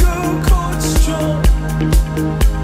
go cold strong.